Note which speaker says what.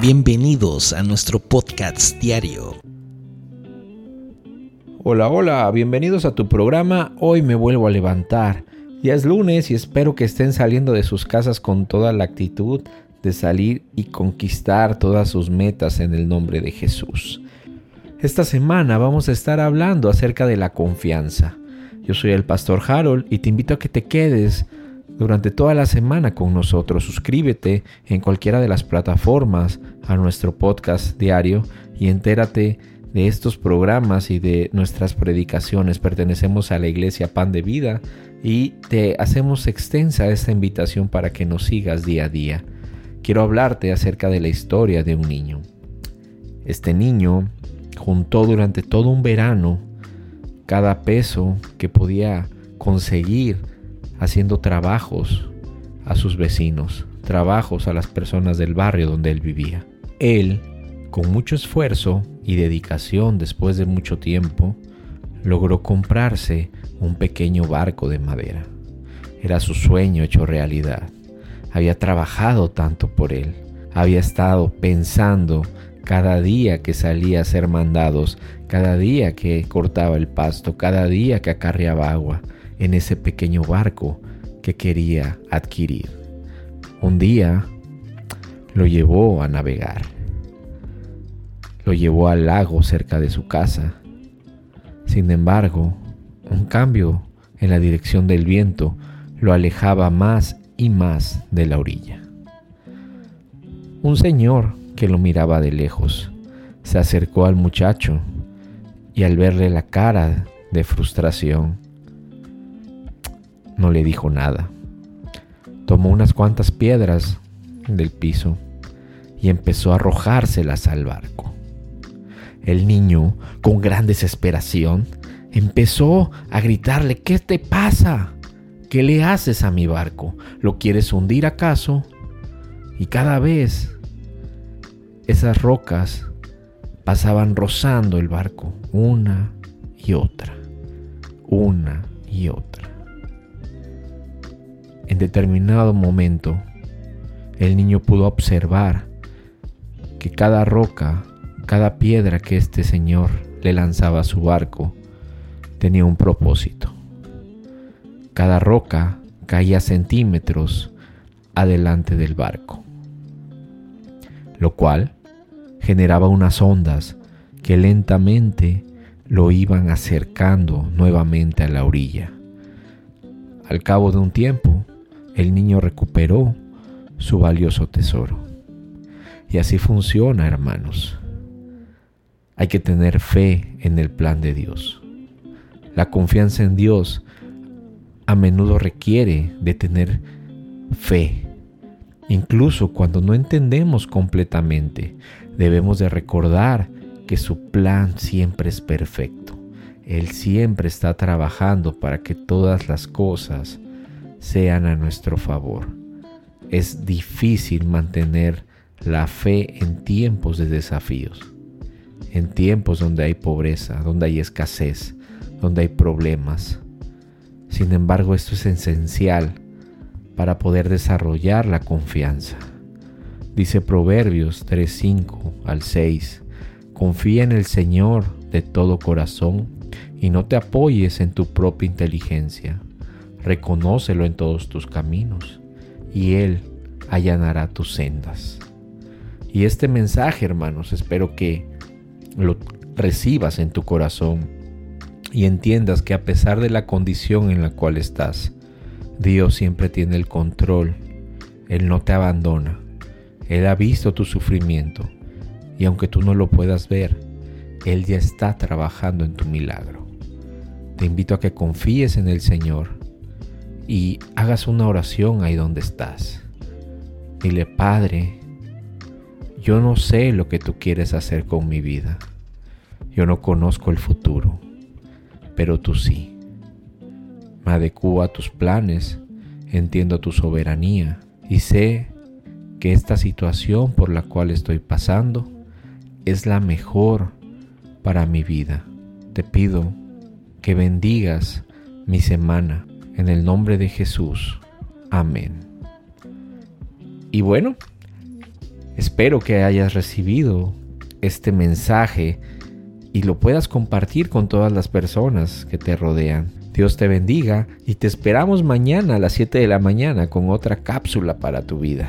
Speaker 1: Bienvenidos a nuestro podcast diario.
Speaker 2: Hola, hola, bienvenidos a tu programa. Hoy me vuelvo a levantar. Ya es lunes y espero que estén saliendo de sus casas con toda la actitud de salir y conquistar todas sus metas en el nombre de Jesús. Esta semana vamos a estar hablando acerca de la confianza. Yo soy el pastor Harold y te invito a que te quedes durante toda la semana con nosotros. Suscríbete en cualquiera de las plataformas a nuestro podcast diario y entérate de estos programas y de nuestras predicaciones. Pertenecemos a la iglesia Pan de Vida y te hacemos extensa esta invitación para que nos sigas día a día. Quiero hablarte acerca de la historia de un niño. Este niño juntó durante todo un verano cada peso que podía conseguir haciendo trabajos a sus vecinos, trabajos a las personas del barrio donde él vivía. Él, con mucho esfuerzo y dedicación después de mucho tiempo, logró comprarse un pequeño barco de madera. Era su sueño hecho realidad. Había trabajado tanto por él. Había estado pensando cada día que salía a ser mandados, cada día que cortaba el pasto, cada día que acarreaba agua, en ese pequeño barco que quería adquirir. Un día lo llevó a navegar. Lo llevó al lago cerca de su casa. Sin embargo, un cambio en la dirección del viento lo alejaba más y más de la orilla. Un señor que lo miraba de lejos se acercó al muchacho y al verle la cara de frustración, no le dijo nada. Tomó unas cuantas piedras del piso y empezó a arrojárselas al barco. El niño, con gran desesperación, empezó a gritarle, ¿qué te pasa? ¿Qué le haces a mi barco? ¿Lo quieres hundir acaso? Y cada vez esas rocas pasaban rozando el barco, una y otra, una y otra. En determinado momento, el niño pudo observar que cada roca, cada piedra que este señor le lanzaba a su barco, tenía un propósito. Cada roca caía centímetros adelante del barco, lo cual generaba unas ondas que lentamente lo iban acercando nuevamente a la orilla. Al cabo de un tiempo, el niño recuperó su valioso tesoro. Y así funciona, hermanos. Hay que tener fe en el plan de Dios. La confianza en Dios a menudo requiere de tener fe. Incluso cuando no entendemos completamente, debemos de recordar que su plan siempre es perfecto. Él siempre está trabajando para que todas las cosas sean a nuestro favor. Es difícil mantener la fe en tiempos de desafíos, en tiempos donde hay pobreza, donde hay escasez, donde hay problemas. Sin embargo, esto es esencial para poder desarrollar la confianza. Dice Proverbios 3:5 al 6, confía en el Señor de todo corazón y no te apoyes en tu propia inteligencia reconócelo en todos tus caminos, y Él allanará tus sendas. Y este mensaje, hermanos, espero que lo recibas en tu corazón y entiendas que a pesar de la condición en la cual estás, Dios siempre tiene el control. Él no te abandona. Él ha visto tu sufrimiento y aunque tú no lo puedas ver, Él ya está trabajando en tu milagro. Te invito a que confíes en el Señor y hagas una oración ahí donde estás. Dile, Padre, yo no sé lo que tú quieres hacer con mi vida. Yo no conozco el futuro, pero tú sí. Me adecuo a tus planes, entiendo tu soberanía y sé que esta situación por la cual estoy pasando es la mejor para mi vida. Te pido que bendigas mi semana en el nombre de Jesús. Amén. Y bueno, Espero que hayas recibido este mensaje y lo puedas compartir con todas las personas que te rodean. Dios te bendiga y te esperamos mañana a las 7 de la mañana con otra cápsula para tu vida.